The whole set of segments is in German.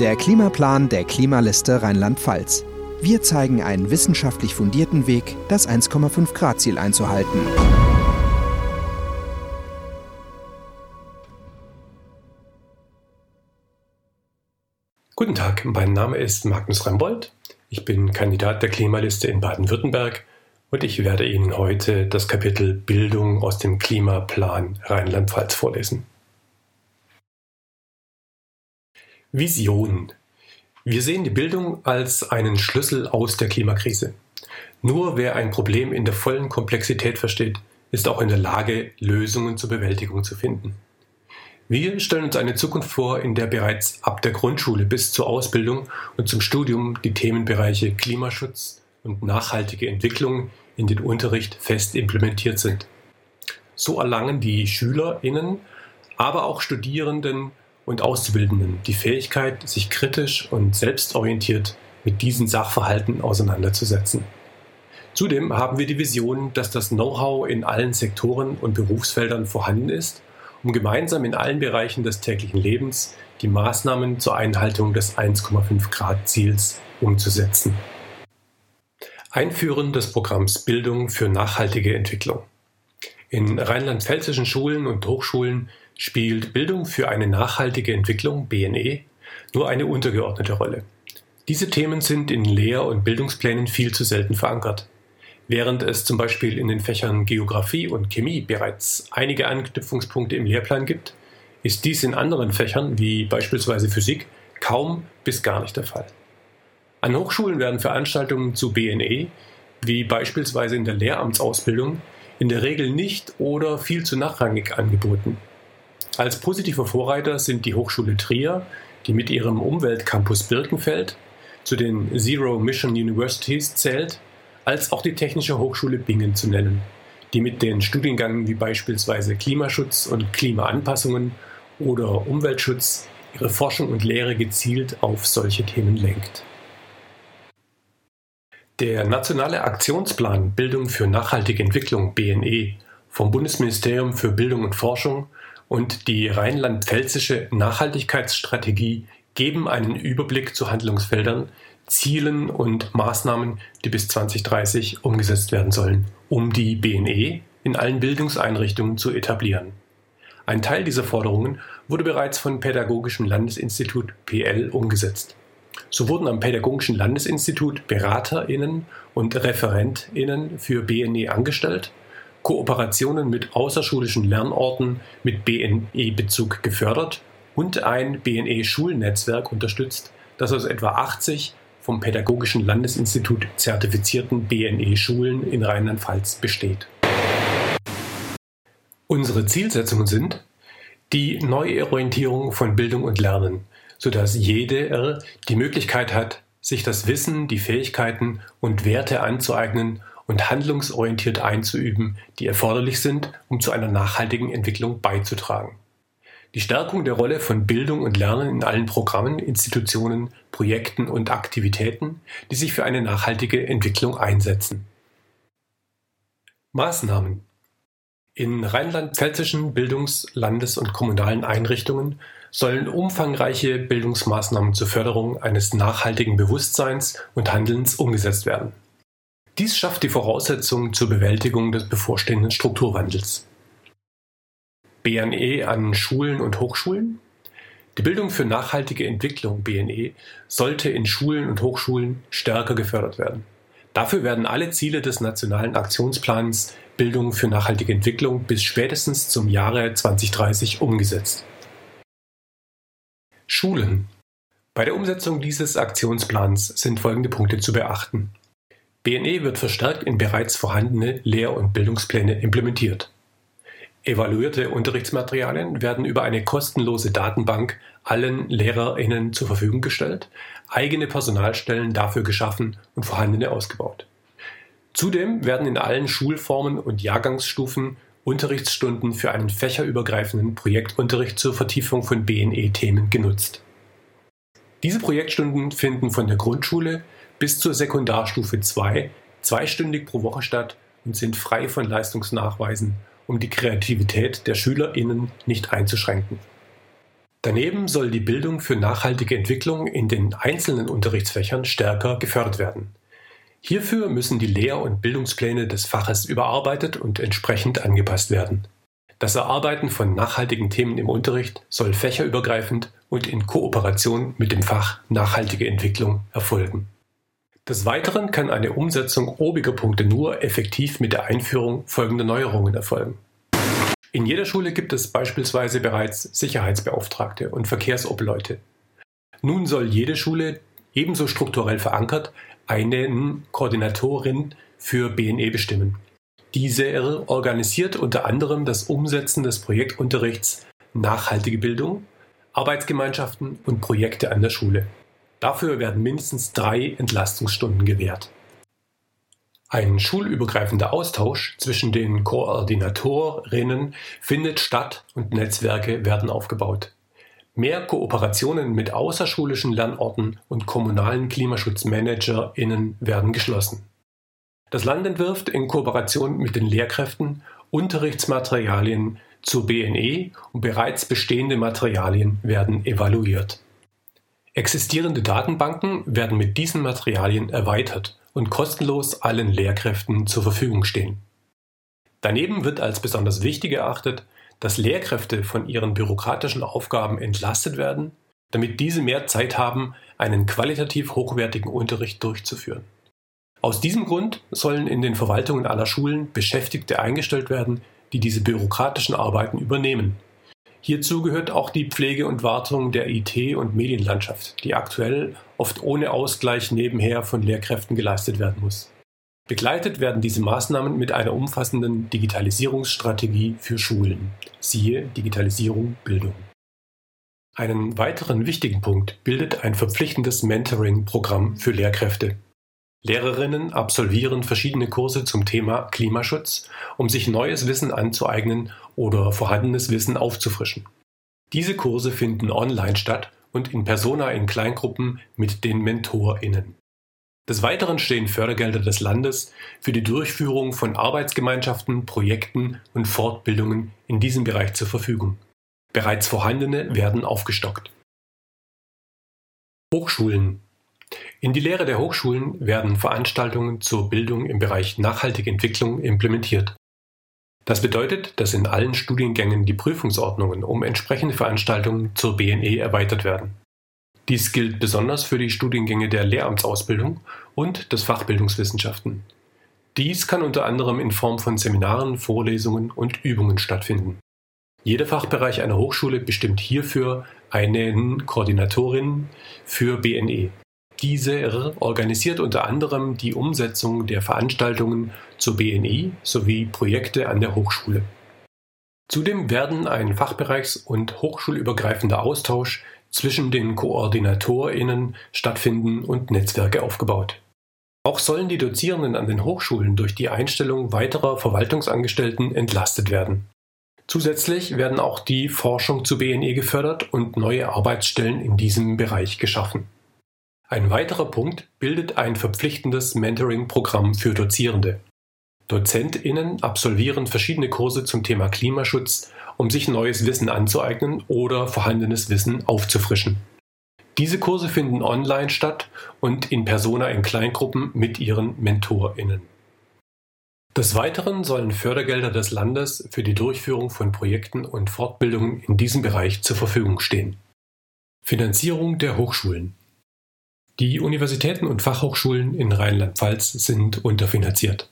Der Klimaplan der Klimaliste Rheinland-Pfalz. Wir zeigen einen wissenschaftlich fundierten Weg, das 1,5 Grad Ziel einzuhalten. Guten Tag, mein Name ist Magnus Rembold. Ich bin Kandidat der Klimaliste in Baden-Württemberg und ich werde Ihnen heute das Kapitel Bildung aus dem Klimaplan Rheinland-Pfalz vorlesen. Vision. Wir sehen die Bildung als einen Schlüssel aus der Klimakrise. Nur wer ein Problem in der vollen Komplexität versteht, ist auch in der Lage, Lösungen zur Bewältigung zu finden. Wir stellen uns eine Zukunft vor, in der bereits ab der Grundschule bis zur Ausbildung und zum Studium die Themenbereiche Klimaschutz und nachhaltige Entwicklung in den Unterricht fest implementiert sind. So erlangen die SchülerInnen, aber auch Studierenden und Auszubildenden die Fähigkeit, sich kritisch und selbstorientiert mit diesen Sachverhalten auseinanderzusetzen. Zudem haben wir die Vision, dass das Know-how in allen Sektoren und Berufsfeldern vorhanden ist, um gemeinsam in allen Bereichen des täglichen Lebens die Maßnahmen zur Einhaltung des 1,5 Grad Ziels umzusetzen. Einführen des Programms Bildung für nachhaltige Entwicklung. In rheinland-pfälzischen Schulen und Hochschulen spielt Bildung für eine nachhaltige Entwicklung BNE nur eine untergeordnete Rolle. Diese Themen sind in Lehr- und Bildungsplänen viel zu selten verankert. Während es zum Beispiel in den Fächern Geographie und Chemie bereits einige Anknüpfungspunkte im Lehrplan gibt, ist dies in anderen Fächern wie beispielsweise Physik kaum bis gar nicht der Fall. An Hochschulen werden Veranstaltungen zu BNE, wie beispielsweise in der Lehramtsausbildung, in der Regel nicht oder viel zu nachrangig angeboten. Als positiver Vorreiter sind die Hochschule Trier, die mit ihrem Umweltcampus Birkenfeld zu den Zero Mission Universities zählt, als auch die Technische Hochschule Bingen zu nennen, die mit den Studiengängen wie beispielsweise Klimaschutz und Klimaanpassungen oder Umweltschutz ihre Forschung und Lehre gezielt auf solche Themen lenkt. Der Nationale Aktionsplan Bildung für nachhaltige Entwicklung BNE vom Bundesministerium für Bildung und Forschung und die rheinland-pfälzische Nachhaltigkeitsstrategie geben einen Überblick zu Handlungsfeldern, Zielen und Maßnahmen, die bis 2030 umgesetzt werden sollen, um die BNE in allen Bildungseinrichtungen zu etablieren. Ein Teil dieser Forderungen wurde bereits vom Pädagogischen Landesinstitut PL umgesetzt. So wurden am Pädagogischen Landesinstitut BeraterInnen und ReferentInnen für BNE angestellt, Kooperationen mit außerschulischen Lernorten mit BNE-Bezug gefördert und ein BNE-Schulnetzwerk unterstützt, das aus etwa 80 vom Pädagogischen Landesinstitut zertifizierten BNE-Schulen in Rheinland-Pfalz besteht. Unsere Zielsetzungen sind die Neuorientierung von Bildung und Lernen sodass jeder die Möglichkeit hat, sich das Wissen, die Fähigkeiten und Werte anzueignen und handlungsorientiert einzuüben, die erforderlich sind, um zu einer nachhaltigen Entwicklung beizutragen. Die Stärkung der Rolle von Bildung und Lernen in allen Programmen, Institutionen, Projekten und Aktivitäten, die sich für eine nachhaltige Entwicklung einsetzen. Maßnahmen in rheinland-pfälzischen Bildungs-, Landes- und kommunalen Einrichtungen sollen umfangreiche Bildungsmaßnahmen zur Förderung eines nachhaltigen Bewusstseins und Handelns umgesetzt werden. Dies schafft die Voraussetzungen zur Bewältigung des bevorstehenden Strukturwandels. BNE an Schulen und Hochschulen Die Bildung für nachhaltige Entwicklung BNE sollte in Schulen und Hochschulen stärker gefördert werden. Dafür werden alle Ziele des Nationalen Aktionsplans Bildung für nachhaltige Entwicklung bis spätestens zum Jahre 2030 umgesetzt. Schulen. Bei der Umsetzung dieses Aktionsplans sind folgende Punkte zu beachten. BNE wird verstärkt in bereits vorhandene Lehr- und Bildungspläne implementiert. Evaluierte Unterrichtsmaterialien werden über eine kostenlose Datenbank allen LehrerInnen zur Verfügung gestellt, eigene Personalstellen dafür geschaffen und vorhandene ausgebaut. Zudem werden in allen Schulformen und Jahrgangsstufen Unterrichtsstunden für einen fächerübergreifenden Projektunterricht zur Vertiefung von BNE-Themen genutzt. Diese Projektstunden finden von der Grundschule bis zur Sekundarstufe 2 zweistündig pro Woche statt und sind frei von Leistungsnachweisen, um die Kreativität der SchülerInnen nicht einzuschränken. Daneben soll die Bildung für nachhaltige Entwicklung in den einzelnen Unterrichtsfächern stärker gefördert werden. Hierfür müssen die Lehr- und Bildungspläne des Faches überarbeitet und entsprechend angepasst werden. Das Erarbeiten von nachhaltigen Themen im Unterricht soll fächerübergreifend und in Kooperation mit dem Fach Nachhaltige Entwicklung erfolgen. Des Weiteren kann eine Umsetzung obiger Punkte nur effektiv mit der Einführung folgender Neuerungen erfolgen. In jeder Schule gibt es beispielsweise bereits Sicherheitsbeauftragte und Verkehrsobleute. Nun soll jede Schule ebenso strukturell verankert einen Koordinatorin für BNE bestimmen. Diese organisiert unter anderem das Umsetzen des Projektunterrichts Nachhaltige Bildung, Arbeitsgemeinschaften und Projekte an der Schule. Dafür werden mindestens drei Entlastungsstunden gewährt. Ein schulübergreifender Austausch zwischen den Koordinatorinnen findet statt und Netzwerke werden aufgebaut. Mehr Kooperationen mit außerschulischen Lernorten und kommunalen KlimaschutzmanagerInnen werden geschlossen. Das Land entwirft in Kooperation mit den Lehrkräften Unterrichtsmaterialien zur BNE und bereits bestehende Materialien werden evaluiert. Existierende Datenbanken werden mit diesen Materialien erweitert und kostenlos allen Lehrkräften zur Verfügung stehen. Daneben wird als besonders wichtig erachtet, dass Lehrkräfte von ihren bürokratischen Aufgaben entlastet werden, damit diese mehr Zeit haben, einen qualitativ hochwertigen Unterricht durchzuführen. Aus diesem Grund sollen in den Verwaltungen aller Schulen Beschäftigte eingestellt werden, die diese bürokratischen Arbeiten übernehmen. Hierzu gehört auch die Pflege und Wartung der IT- und Medienlandschaft, die aktuell oft ohne Ausgleich nebenher von Lehrkräften geleistet werden muss. Begleitet werden diese Maßnahmen mit einer umfassenden Digitalisierungsstrategie für Schulen. Siehe Digitalisierung Bildung. Einen weiteren wichtigen Punkt bildet ein verpflichtendes Mentoring-Programm für Lehrkräfte. Lehrerinnen absolvieren verschiedene Kurse zum Thema Klimaschutz, um sich neues Wissen anzueignen oder vorhandenes Wissen aufzufrischen. Diese Kurse finden online statt und in persona in Kleingruppen mit den MentorInnen. Des Weiteren stehen Fördergelder des Landes für die Durchführung von Arbeitsgemeinschaften, Projekten und Fortbildungen in diesem Bereich zur Verfügung. Bereits vorhandene werden aufgestockt. Hochschulen in die Lehre der Hochschulen werden Veranstaltungen zur Bildung im Bereich nachhaltige Entwicklung implementiert. Das bedeutet, dass in allen Studiengängen die Prüfungsordnungen um entsprechende Veranstaltungen zur BNE erweitert werden. Dies gilt besonders für die Studiengänge der Lehramtsausbildung und des Fachbildungswissenschaften. Dies kann unter anderem in Form von Seminaren, Vorlesungen und Übungen stattfinden. Jeder Fachbereich einer Hochschule bestimmt hierfür einen Koordinatorin für BNE. Diese organisiert unter anderem die Umsetzung der Veranstaltungen zur BNI sowie Projekte an der Hochschule. Zudem werden ein fachbereichs- und hochschulübergreifender Austausch zwischen den KoordinatorInnen stattfinden und Netzwerke aufgebaut. Auch sollen die Dozierenden an den Hochschulen durch die Einstellung weiterer Verwaltungsangestellten entlastet werden. Zusätzlich werden auch die Forschung zu BNE gefördert und neue Arbeitsstellen in diesem Bereich geschaffen. Ein weiterer Punkt bildet ein verpflichtendes Mentoring-Programm für Dozierende. DozentInnen absolvieren verschiedene Kurse zum Thema Klimaschutz, um sich neues Wissen anzueignen oder vorhandenes Wissen aufzufrischen. Diese Kurse finden online statt und in persona in Kleingruppen mit ihren MentorInnen. Des Weiteren sollen Fördergelder des Landes für die Durchführung von Projekten und Fortbildungen in diesem Bereich zur Verfügung stehen. Finanzierung der Hochschulen die Universitäten und Fachhochschulen in Rheinland-Pfalz sind unterfinanziert.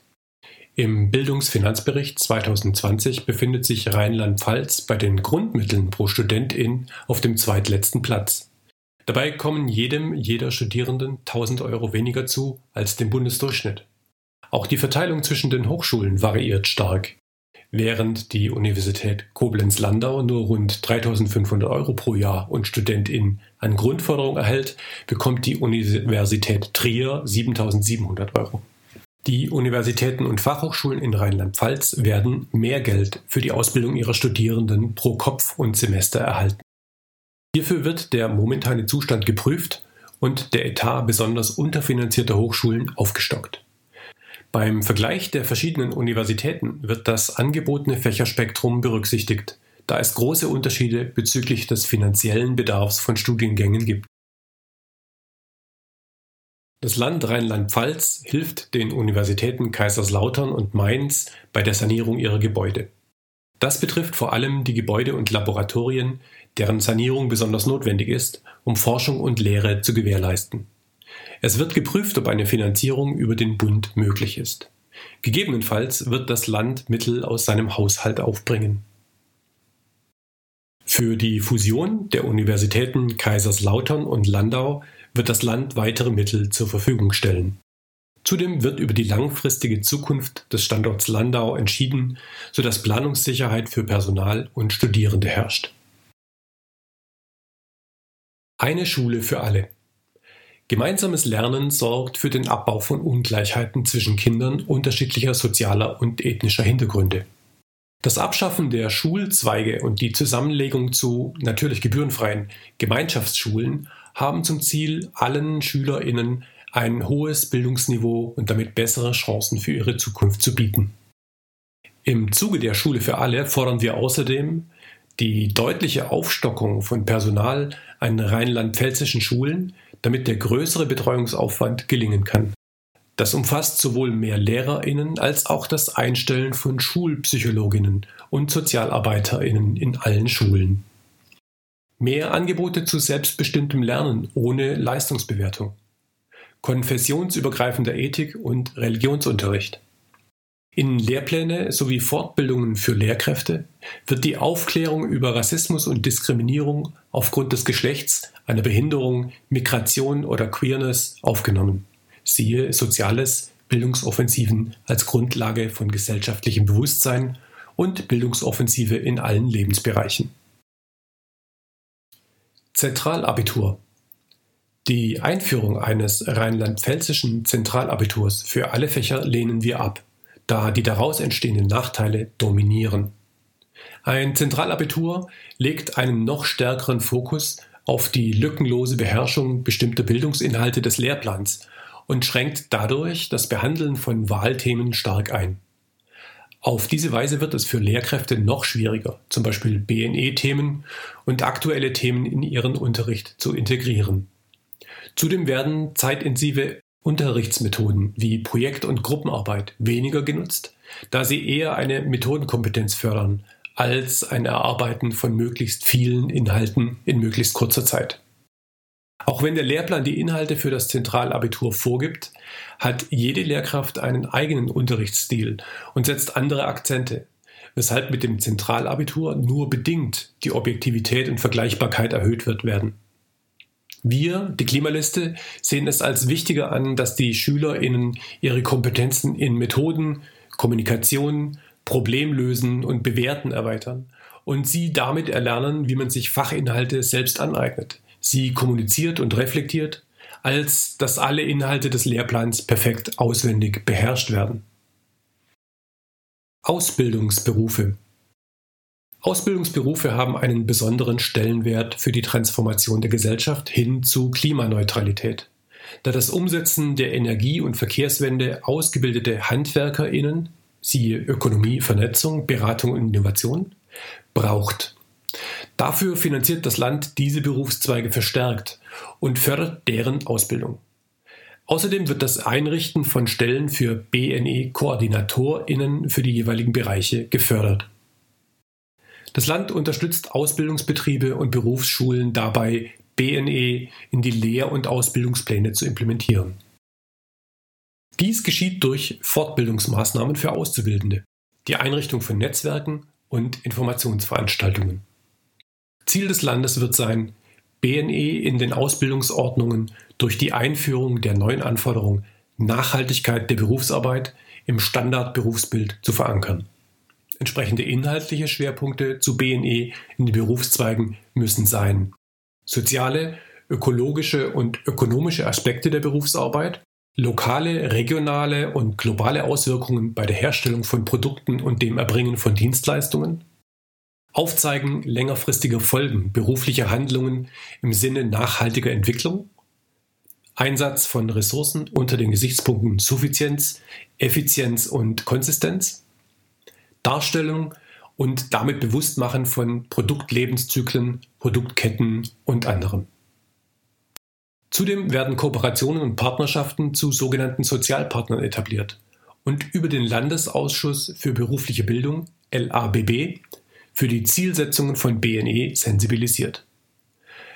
Im Bildungsfinanzbericht 2020 befindet sich Rheinland-Pfalz bei den Grundmitteln pro Studentin auf dem zweitletzten Platz. Dabei kommen jedem jeder Studierenden 1000 Euro weniger zu als dem Bundesdurchschnitt. Auch die Verteilung zwischen den Hochschulen variiert stark. Während die Universität Koblenz-Landau nur rund 3.500 Euro pro Jahr und Studentin an Grundförderung erhält, bekommt die Universität Trier 7.700 Euro. Die Universitäten und Fachhochschulen in Rheinland-Pfalz werden mehr Geld für die Ausbildung ihrer Studierenden pro Kopf und Semester erhalten. Hierfür wird der momentane Zustand geprüft und der Etat besonders unterfinanzierter Hochschulen aufgestockt. Beim Vergleich der verschiedenen Universitäten wird das angebotene Fächerspektrum berücksichtigt, da es große Unterschiede bezüglich des finanziellen Bedarfs von Studiengängen gibt. Das Land Rheinland-Pfalz hilft den Universitäten Kaiserslautern und Mainz bei der Sanierung ihrer Gebäude. Das betrifft vor allem die Gebäude und Laboratorien, deren Sanierung besonders notwendig ist, um Forschung und Lehre zu gewährleisten. Es wird geprüft, ob eine Finanzierung über den Bund möglich ist. Gegebenenfalls wird das Land Mittel aus seinem Haushalt aufbringen. Für die Fusion der Universitäten Kaiserslautern und Landau wird das Land weitere Mittel zur Verfügung stellen. Zudem wird über die langfristige Zukunft des Standorts Landau entschieden, sodass Planungssicherheit für Personal und Studierende herrscht. Eine Schule für alle. Gemeinsames Lernen sorgt für den Abbau von Ungleichheiten zwischen Kindern unterschiedlicher sozialer und ethnischer Hintergründe. Das Abschaffen der Schulzweige und die Zusammenlegung zu natürlich gebührenfreien Gemeinschaftsschulen haben zum Ziel, allen Schülerinnen ein hohes Bildungsniveau und damit bessere Chancen für ihre Zukunft zu bieten. Im Zuge der Schule für alle fordern wir außerdem die deutliche Aufstockung von Personal an rheinland-pfälzischen Schulen, damit der größere Betreuungsaufwand gelingen kann. Das umfasst sowohl mehr Lehrerinnen als auch das Einstellen von Schulpsychologinnen und Sozialarbeiterinnen in allen Schulen. Mehr Angebote zu selbstbestimmtem Lernen ohne Leistungsbewertung. Konfessionsübergreifender Ethik und Religionsunterricht. In Lehrpläne sowie Fortbildungen für Lehrkräfte wird die Aufklärung über Rassismus und Diskriminierung aufgrund des Geschlechts, einer Behinderung, Migration oder Queerness aufgenommen. Siehe Soziales, Bildungsoffensiven als Grundlage von gesellschaftlichem Bewusstsein und Bildungsoffensive in allen Lebensbereichen. Zentralabitur. Die Einführung eines rheinland-pfälzischen Zentralabiturs für alle Fächer lehnen wir ab, da die daraus entstehenden Nachteile dominieren. Ein Zentralabitur legt einen noch stärkeren Fokus auf die lückenlose Beherrschung bestimmter Bildungsinhalte des Lehrplans und schränkt dadurch das Behandeln von Wahlthemen stark ein. Auf diese Weise wird es für Lehrkräfte noch schwieriger, zum Beispiel BNE-Themen und aktuelle Themen in ihren Unterricht zu integrieren. Zudem werden zeitintensive Unterrichtsmethoden wie Projekt- und Gruppenarbeit weniger genutzt, da sie eher eine Methodenkompetenz fördern als ein Erarbeiten von möglichst vielen Inhalten in möglichst kurzer Zeit. Auch wenn der Lehrplan die Inhalte für das Zentralabitur vorgibt, hat jede Lehrkraft einen eigenen Unterrichtsstil und setzt andere Akzente, weshalb mit dem Zentralabitur nur bedingt die Objektivität und Vergleichbarkeit erhöht wird werden. Wir, die Klimaliste, sehen es als wichtiger an, dass die SchülerInnen ihre Kompetenzen in Methoden, Kommunikation, Problemlösen und Bewerten erweitern und sie damit erlernen, wie man sich Fachinhalte selbst aneignet sie kommuniziert und reflektiert, als dass alle Inhalte des Lehrplans perfekt auswendig beherrscht werden. Ausbildungsberufe Ausbildungsberufe haben einen besonderen Stellenwert für die Transformation der Gesellschaft hin zu Klimaneutralität, da das Umsetzen der Energie- und Verkehrswende ausgebildete Handwerkerinnen, siehe Ökonomie, Vernetzung, Beratung und Innovation, braucht. Dafür finanziert das Land diese Berufszweige verstärkt und fördert deren Ausbildung. Außerdem wird das Einrichten von Stellen für BNE-KoordinatorInnen für die jeweiligen Bereiche gefördert. Das Land unterstützt Ausbildungsbetriebe und Berufsschulen dabei, BNE in die Lehr- und Ausbildungspläne zu implementieren. Dies geschieht durch Fortbildungsmaßnahmen für Auszubildende, die Einrichtung von Netzwerken und Informationsveranstaltungen. Ziel des Landes wird sein, BNE in den Ausbildungsordnungen durch die Einführung der neuen Anforderung Nachhaltigkeit der Berufsarbeit im Standardberufsbild zu verankern. Entsprechende inhaltliche Schwerpunkte zu BNE in den Berufszweigen müssen sein. Soziale, ökologische und ökonomische Aspekte der Berufsarbeit, lokale, regionale und globale Auswirkungen bei der Herstellung von Produkten und dem Erbringen von Dienstleistungen, Aufzeigen längerfristiger Folgen beruflicher Handlungen im Sinne nachhaltiger Entwicklung, Einsatz von Ressourcen unter den Gesichtspunkten Suffizienz, Effizienz und Konsistenz, Darstellung und damit Bewusstmachen von Produktlebenszyklen, Produktketten und anderem. Zudem werden Kooperationen und Partnerschaften zu sogenannten Sozialpartnern etabliert und über den Landesausschuss für berufliche Bildung LABB für die Zielsetzungen von BNE sensibilisiert.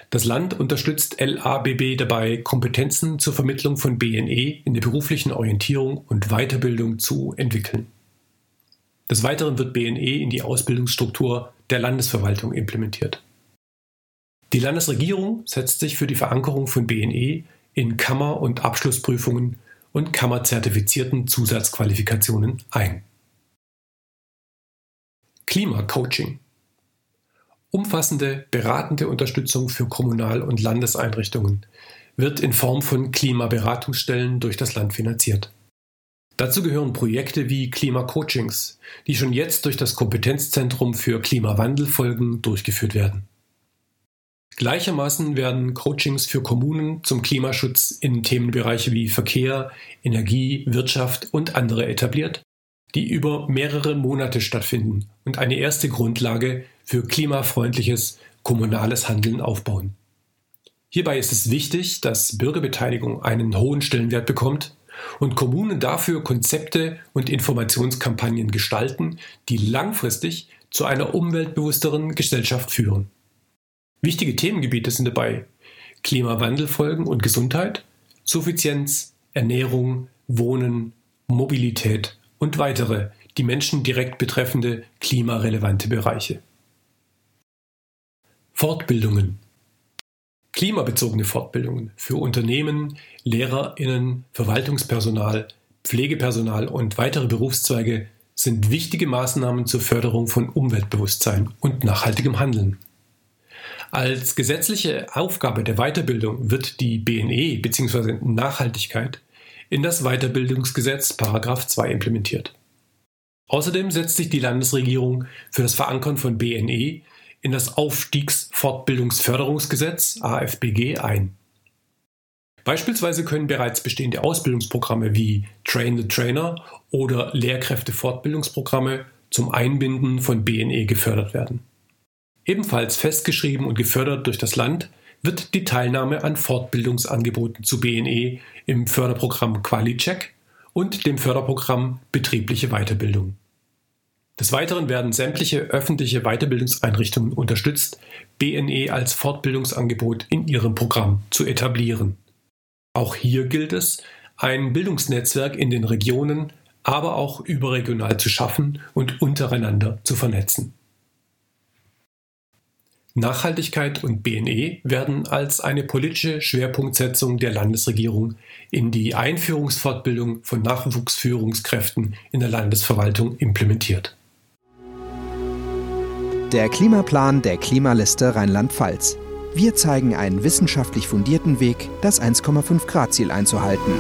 Das Land unterstützt LABB dabei, Kompetenzen zur Vermittlung von BNE in der beruflichen Orientierung und Weiterbildung zu entwickeln. Des Weiteren wird BNE in die Ausbildungsstruktur der Landesverwaltung implementiert. Die Landesregierung setzt sich für die Verankerung von BNE in Kammer- und Abschlussprüfungen und kammerzertifizierten Zusatzqualifikationen ein. Klimacoaching. Umfassende beratende Unterstützung für Kommunal- und Landeseinrichtungen wird in Form von Klimaberatungsstellen durch das Land finanziert. Dazu gehören Projekte wie Klimacoachings, die schon jetzt durch das Kompetenzzentrum für Klimawandelfolgen durchgeführt werden. Gleichermaßen werden Coachings für Kommunen zum Klimaschutz in Themenbereiche wie Verkehr, Energie, Wirtschaft und andere etabliert, die über mehrere Monate stattfinden und eine erste Grundlage für klimafreundliches kommunales Handeln aufbauen. Hierbei ist es wichtig, dass Bürgerbeteiligung einen hohen Stellenwert bekommt und Kommunen dafür Konzepte und Informationskampagnen gestalten, die langfristig zu einer umweltbewussteren Gesellschaft führen. Wichtige Themengebiete sind dabei Klimawandelfolgen und Gesundheit, Suffizienz, Ernährung, Wohnen, Mobilität und weitere, die Menschen direkt betreffende klimarelevante Bereiche. Fortbildungen. Klimabezogene Fortbildungen für Unternehmen, Lehrerinnen, Verwaltungspersonal, Pflegepersonal und weitere Berufszweige sind wichtige Maßnahmen zur Förderung von Umweltbewusstsein und nachhaltigem Handeln. Als gesetzliche Aufgabe der Weiterbildung wird die BNE bzw. Nachhaltigkeit in das Weiterbildungsgesetz 2 implementiert. Außerdem setzt sich die Landesregierung für das Verankern von BNE in das Aufstiegsfortbildungsförderungsgesetz AFBG ein. Beispielsweise können bereits bestehende Ausbildungsprogramme wie Train the Trainer oder Lehrkräftefortbildungsprogramme zum Einbinden von BNE gefördert werden. Ebenfalls festgeschrieben und gefördert durch das Land wird die Teilnahme an Fortbildungsangeboten zu BNE im Förderprogramm QualiCheck und dem Förderprogramm Betriebliche Weiterbildung. Des Weiteren werden sämtliche öffentliche Weiterbildungseinrichtungen unterstützt, BNE als Fortbildungsangebot in ihrem Programm zu etablieren. Auch hier gilt es, ein Bildungsnetzwerk in den Regionen, aber auch überregional zu schaffen und untereinander zu vernetzen. Nachhaltigkeit und BNE werden als eine politische Schwerpunktsetzung der Landesregierung in die Einführungsfortbildung von Nachwuchsführungskräften in der Landesverwaltung implementiert. Der Klimaplan der Klimaliste Rheinland-Pfalz. Wir zeigen einen wissenschaftlich fundierten Weg, das 1,5 Grad Ziel einzuhalten.